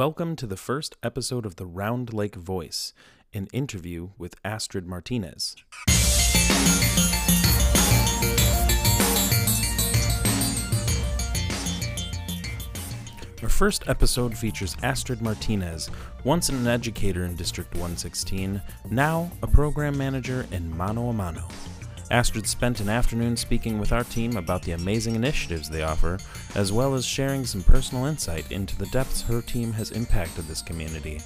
Welcome to the first episode of the Round Lake Voice, an interview with Astrid Martinez. Our first episode features Astrid Martinez, once an educator in District 116, now a program manager in Mano a Mano. Astrid spent an afternoon speaking with our team about the amazing initiatives they offer, as well as sharing some personal insight into the depths her team has impacted this community.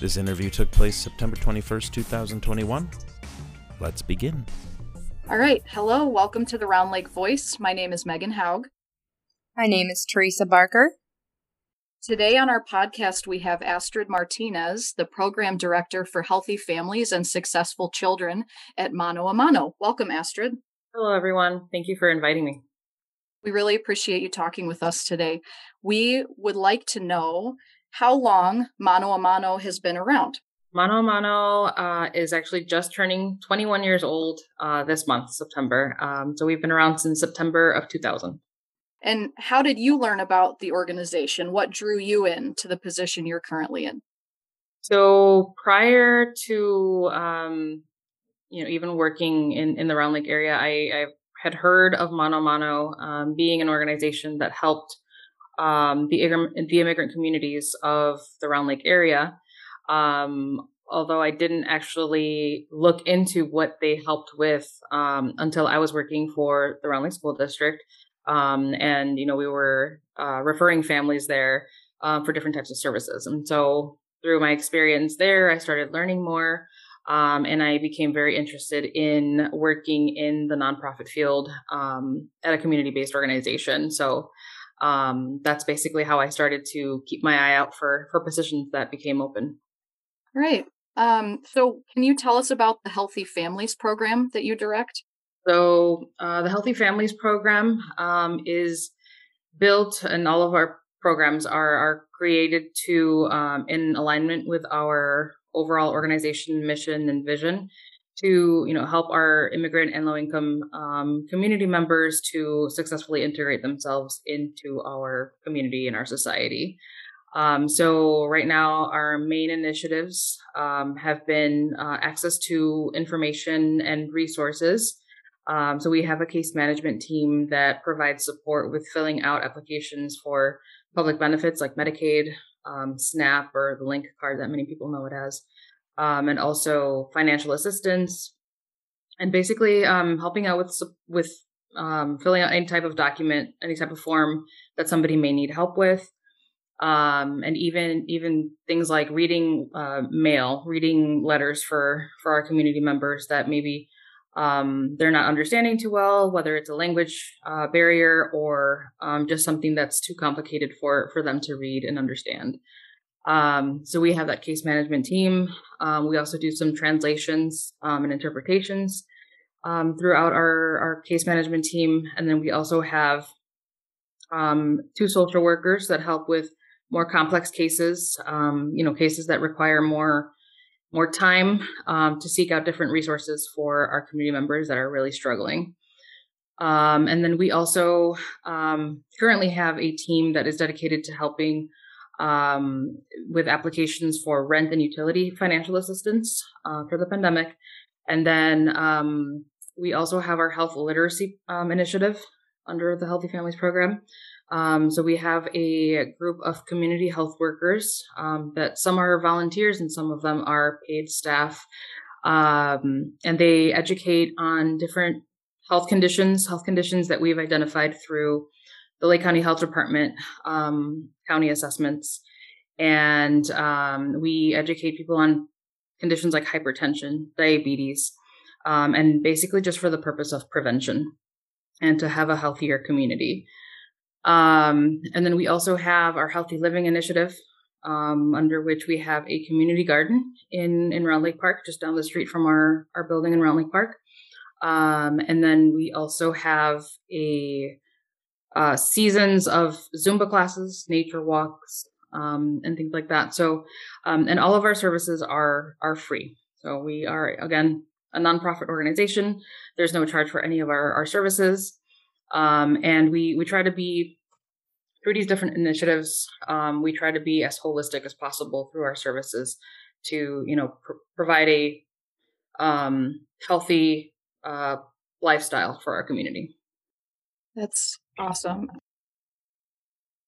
This interview took place September 21st, 2021. Let's begin. All right. Hello. Welcome to the Round Lake Voice. My name is Megan Haug. My name is Teresa Barker. Today on our podcast, we have Astrid Martinez, the Program Director for Healthy Families and Successful Children at Mano a Mano. Welcome, Astrid. Hello, everyone. Thank you for inviting me. We really appreciate you talking with us today. We would like to know how long Mano a Mano has been around. Mano a Mano uh, is actually just turning 21 years old uh, this month, September. Um, so we've been around since September of 2000. And how did you learn about the organization? What drew you in to the position you're currently in? So prior to um, you know even working in in the Round Lake area, I, I had heard of Mono Mono um, being an organization that helped um, the the immigrant communities of the Round Lake area. Um, although I didn't actually look into what they helped with um, until I was working for the Round Lake School District. Um, and, you know, we were uh, referring families there um, for different types of services. And so through my experience there, I started learning more. Um, and I became very interested in working in the nonprofit field um, at a community based organization. So um, that's basically how I started to keep my eye out for, for positions that became open. Right. Um, so, can you tell us about the Healthy Families program that you direct? So uh, the Healthy Families Program um, is built, and all of our programs are are created to um, in alignment with our overall organization mission and vision to you know help our immigrant and low income um, community members to successfully integrate themselves into our community and our society. Um, so right now, our main initiatives um, have been uh, access to information and resources um, so we have a case management team that provides support with filling out applications for public benefits like Medicaid, um, SNAP, or the Link card that many people know it as, um, and also financial assistance, and basically um, helping out with with um, filling out any type of document, any type of form that somebody may need help with. Um, and even even things like reading uh, mail, reading letters for for our community members that maybe um, they're not understanding too well, whether it's a language uh, barrier or um, just something that's too complicated for for them to read and understand. Um, so we have that case management team. Um, we also do some translations um, and interpretations um, throughout our our case management team, and then we also have two social workers that help with more complex cases. you know, cases that require more more time um, to seek out different resources for our community members that are really struggling. Um, and then we also um, currently have a team that is dedicated to helping um, with applications for rent and utility financial assistance uh, for the pandemic. And then um, we also have our health literacy um, initiative under the Healthy Families Program, um, so we have a group of community health workers um, that some are volunteers and some of them are paid staff. Um, and they educate on different health conditions, health conditions that we've identified through the Lake County Health Department um, county assessments. And um, we educate people on conditions like hypertension, diabetes, um, and basically just for the purpose of prevention and to have a healthier community. Um, and then we also have our Healthy Living Initiative, um, under which we have a community garden in, in Round Lake Park, just down the street from our, our building in Round Lake Park. Um, and then we also have a uh, seasons of Zumba classes, nature walks, um, and things like that. So, um, and all of our services are are free. So we are again a nonprofit organization. There's no charge for any of our, our services. Um, and we we try to be through these different initiatives, um, we try to be as holistic as possible through our services to, you know, pr- provide a um, healthy uh, lifestyle for our community. That's awesome.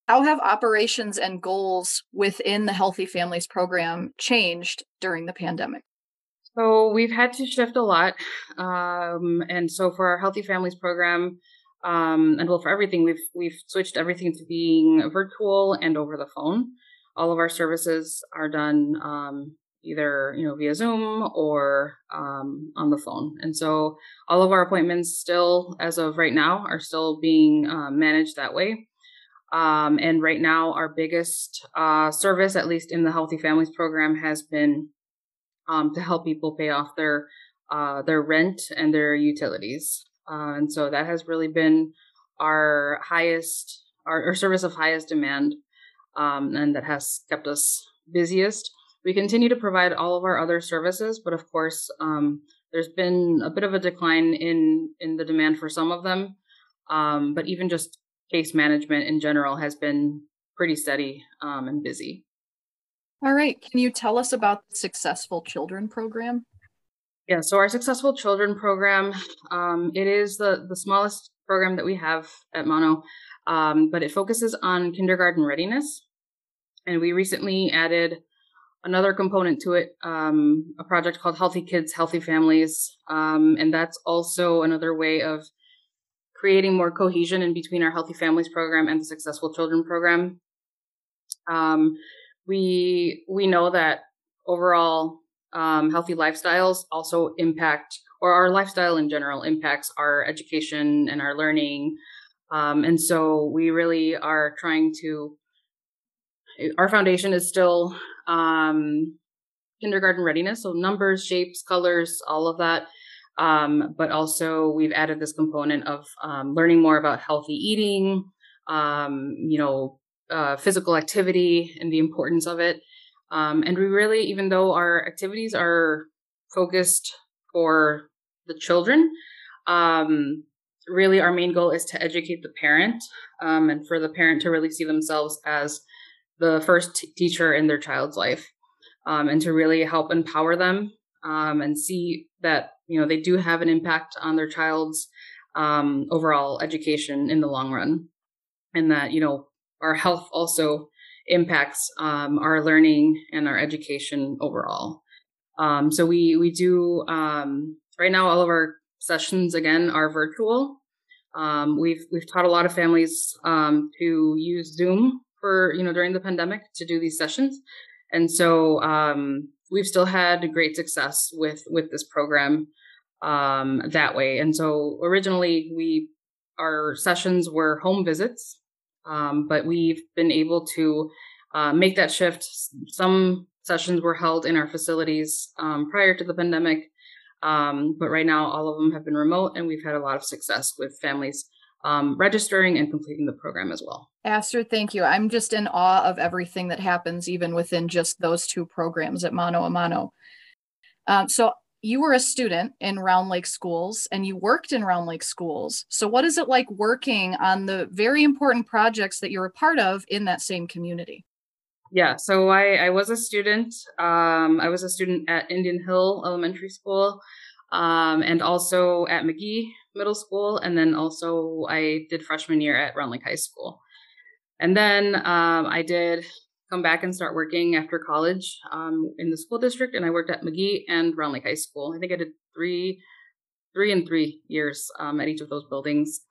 How have operations and goals within the Healthy Families program changed during the pandemic? So we've had to shift a lot. Um, and so for our Healthy Families program, um, and well, for everything, we've we've switched everything to being virtual and over the phone. All of our services are done um, either you know via Zoom or um, on the phone, and so all of our appointments still, as of right now, are still being uh, managed that way. Um, and right now, our biggest uh, service, at least in the Healthy Families program, has been um, to help people pay off their uh, their rent and their utilities. Uh, and so that has really been our highest, our, our service of highest demand, um, and that has kept us busiest. We continue to provide all of our other services, but of course, um, there's been a bit of a decline in in the demand for some of them. Um, but even just case management in general has been pretty steady um, and busy. All right. Can you tell us about the Successful Children program? Yeah, so our Successful Children program, um, it is the, the smallest program that we have at Mano, um, but it focuses on kindergarten readiness. And we recently added another component to it, um, a project called Healthy Kids, Healthy Families. Um, and that's also another way of creating more cohesion in between our Healthy Families program and the Successful Children program. Um, we we know that overall um, healthy lifestyles also impact or our lifestyle in general impacts our education and our learning um, and so we really are trying to our foundation is still um, kindergarten readiness so numbers shapes colors all of that um, but also we've added this component of um, learning more about healthy eating um, you know uh, physical activity and the importance of it. Um, and we really, even though our activities are focused for the children, um, really our main goal is to educate the parent um, and for the parent to really see themselves as the first t- teacher in their child's life um, and to really help empower them um, and see that you know they do have an impact on their child's um, overall education in the long run. And that you know our health also impacts um, our learning and our education overall. Um, so we we do um, right now. All of our sessions again are virtual. Um, we've we've taught a lot of families um, to use Zoom for you know during the pandemic to do these sessions, and so um, we've still had great success with with this program that way. And so originally we our sessions were home visits um, but we've been able to uh, make that shift. Some sessions were held in our facilities um, prior to the pandemic, um, but right now all of them have been remote, and we've had a lot of success with families um, registering and completing the program as well. Astrid, thank you. I'm just in awe of everything that happens, even within just those two programs at Mano a. Um, so you were a student in Round Lake schools and you worked in Round Lake schools. So, what is it like working on the very important projects that you're a part of in that same community? Yeah, so I, I was a student. Um, I was a student at Indian Hill Elementary School um, and also at Magee Middle School. And then also I did freshman year at Round Lake High School. And then um, I did come back and start working after college um, in the school district, and I worked at Magee and Round Lake High School. I think I did three, three and three years um, at each of those buildings.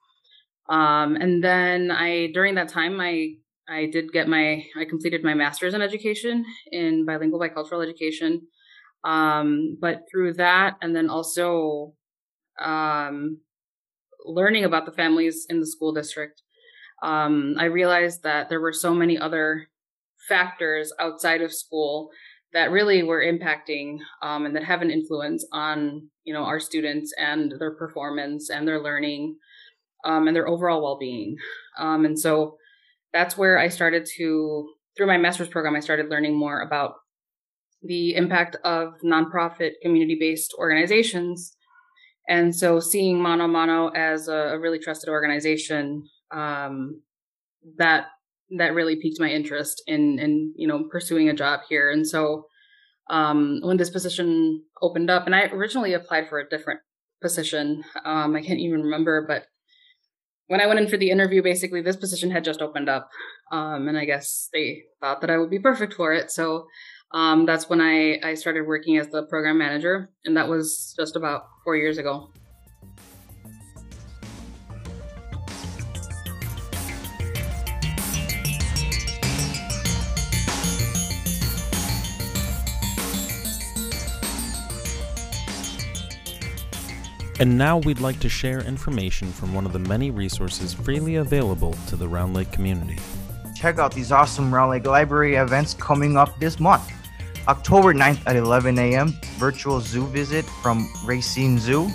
Um, and then I, during that time, I I did get my I completed my master's in education in bilingual bicultural education. Um, but through that, and then also um, learning about the families in the school district, um, I realized that there were so many other factors outside of school that really were impacting um, and that have an influence on you know our students and their performance and their learning um, and their overall well-being. Um, and so that's where i started to through my master's program i started learning more about the impact of nonprofit community-based organizations. And so seeing mono mono as a, a really trusted organization um, that that really piqued my interest in in you know pursuing a job here. And so um, when this position opened up, and I originally applied for a different position, um, I can't even remember, but when I went in for the interview, basically this position had just opened up, um, and I guess they thought that I would be perfect for it. So um, that's when I I started working as the program manager, and that was just about four years ago. And now we'd like to share information from one of the many resources freely available to the Round Lake community. Check out these awesome Round Lake Library events coming up this month. October 9th at 11 a.m., virtual zoo visit from Racine Zoo.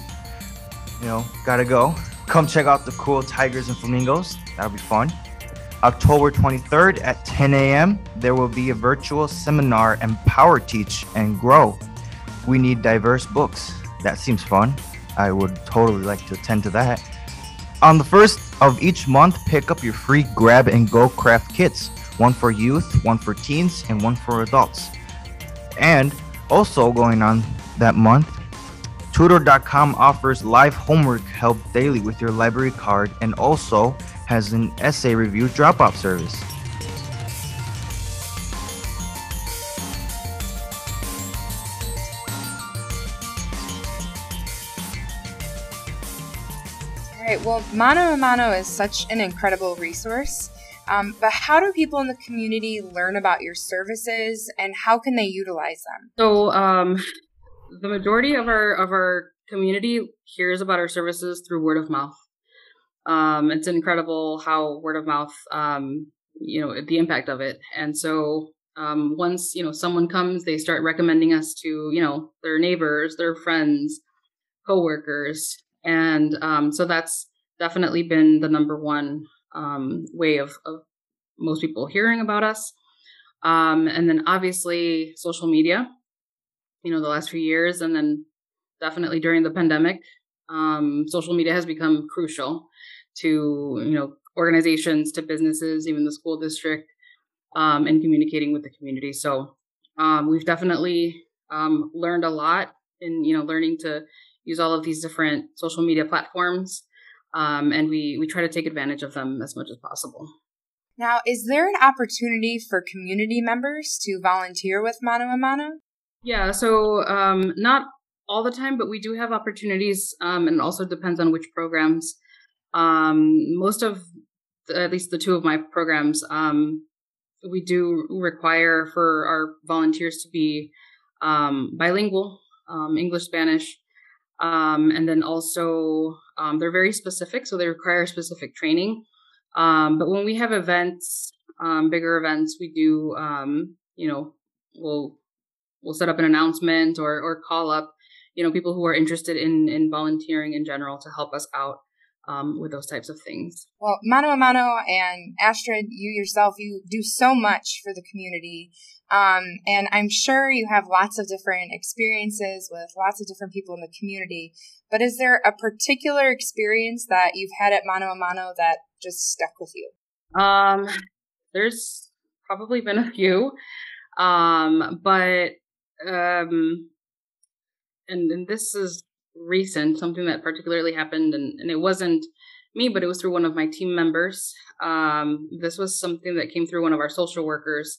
You know, gotta go. Come check out the cool tigers and flamingos. That'll be fun. October 23rd at 10 a.m., there will be a virtual seminar Empower Teach and Grow. We need diverse books. That seems fun. I would totally like to attend to that. On the first of each month, pick up your free grab and go craft kits one for youth, one for teens, and one for adults. And also going on that month, Tutor.com offers live homework help daily with your library card and also has an essay review drop off service. Well, Mano a Mano is such an incredible resource. Um, but how do people in the community learn about your services and how can they utilize them? So, um, the majority of our of our community hears about our services through word of mouth. Um, it's incredible how word of mouth, um, you know, the impact of it. And so, um, once you know someone comes, they start recommending us to you know their neighbors, their friends, coworkers, and um, so that's definitely been the number one um, way of, of most people hearing about us. Um, and then obviously social media, you know, the last few years, and then definitely during the pandemic, um, social media has become crucial to, you know, organizations, to businesses, even the school district, um, and communicating with the community. So um, we've definitely um, learned a lot in, you know, learning to use all of these different social media platforms um, and we we try to take advantage of them as much as possible. Now, is there an opportunity for community members to volunteer with Mano a Mano? Yeah, so um, not all the time, but we do have opportunities, um, and it also depends on which programs. Um, most of, the, at least the two of my programs, um, we do require for our volunteers to be um, bilingual, um, English, Spanish, um, and then also, um, they're very specific, so they require specific training. Um, but when we have events, um, bigger events, we do, um, you know, we'll we'll set up an announcement or or call up, you know, people who are interested in in volunteering in general to help us out um, with those types of things. Well, Mano a Mano and Astrid, you yourself, you do so much for the community. Um, and I'm sure you have lots of different experiences with lots of different people in the community. But is there a particular experience that you've had at Mano a Mano that just stuck with you? Um, there's probably been a few. Um, but, um, and, and this is recent, something that particularly happened, and, and it wasn't me, but it was through one of my team members. Um, this was something that came through one of our social workers.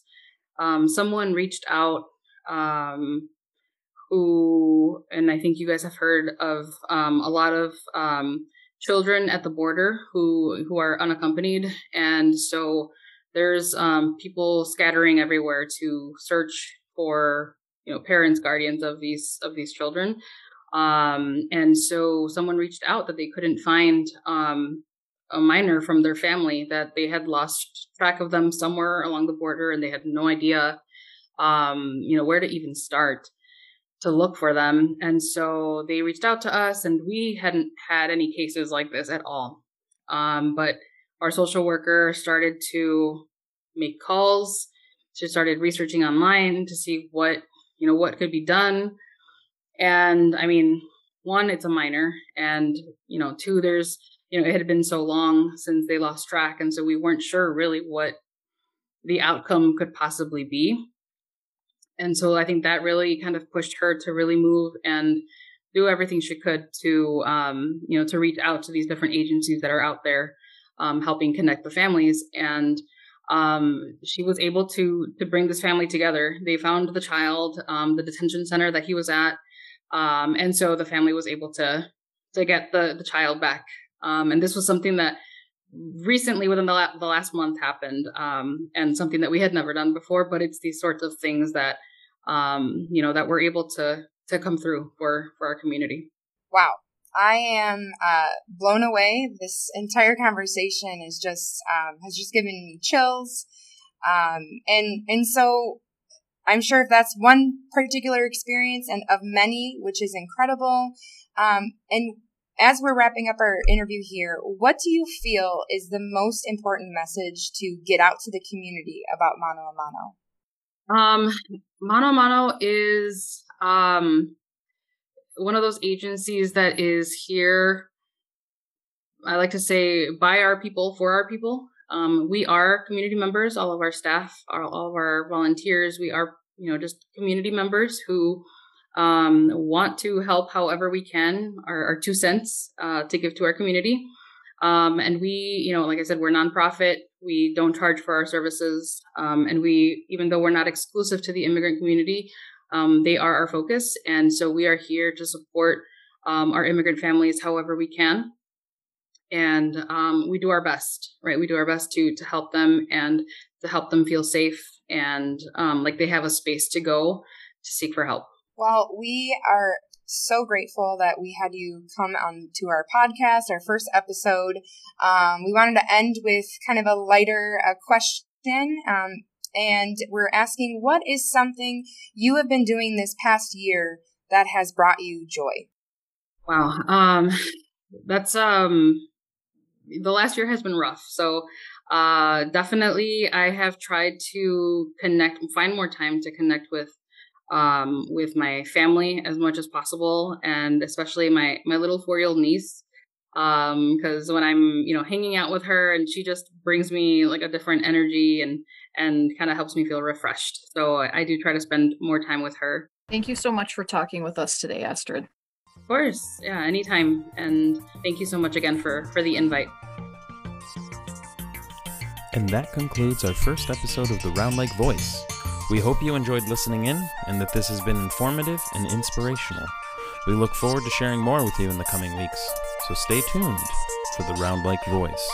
Um, someone reached out um, who, and I think you guys have heard of um, a lot of um, children at the border who who are unaccompanied, and so there's um, people scattering everywhere to search for you know parents, guardians of these of these children. Um, and so someone reached out that they couldn't find a minor from their family, that they had lost track of them somewhere along the border and they had no idea, um, you know, where to even start to look for them. And so they reached out to us and we hadn't had any cases like this at all. Um, but our social worker started to make calls. She started researching online to see what, you know, what could be done and I mean, one, it's a minor, and you know, two, there's you know, it had been so long since they lost track, and so we weren't sure really what the outcome could possibly be. And so I think that really kind of pushed her to really move and do everything she could to, um, you know, to reach out to these different agencies that are out there um, helping connect the families. And um, she was able to to bring this family together. They found the child, um, the detention center that he was at, um, and so the family was able to to get the the child back. Um, and this was something that recently within the, la- the last month happened um, and something that we had never done before but it's these sorts of things that um, you know that we're able to to come through for for our community. Wow. I am uh, blown away. This entire conversation is just um, has just given me chills. Um, and and so i'm sure if that's one particular experience and of many which is incredible um, and as we're wrapping up our interview here, what do you feel is the most important message to get out to the community about Mano a Mano? Um, Mano a Mano is um, one of those agencies that is here. I like to say by our people for our people. Um, we are community members. All of our staff, all of our volunteers, we are you know just community members who um, want to help however we can, our, our two cents uh, to give to our community. Um, and we, you know, like I said, we're nonprofit. We don't charge for our services. Um, and we, even though we're not exclusive to the immigrant community, um, they are our focus. And so we are here to support um, our immigrant families however we can. And um, we do our best, right? We do our best to to help them and to help them feel safe and like they have a space to go to seek for help. Well, we are so grateful that we had you come on to our podcast, our first episode. Um, we wanted to end with kind of a lighter uh, question. Um, and we're asking, what is something you have been doing this past year that has brought you joy? Wow. Um, that's, um, the last year has been rough. So, uh, definitely I have tried to connect, find more time to connect with um, with my family as much as possible, and especially my my little four year old niece. Because um, when I'm you know hanging out with her, and she just brings me like a different energy and and kind of helps me feel refreshed. So I do try to spend more time with her. Thank you so much for talking with us today, Astrid. Of course, yeah, anytime. And thank you so much again for for the invite. And that concludes our first episode of the Round Lake Voice. We hope you enjoyed listening in and that this has been informative and inspirational. We look forward to sharing more with you in the coming weeks, so stay tuned for the Round Lake Voice.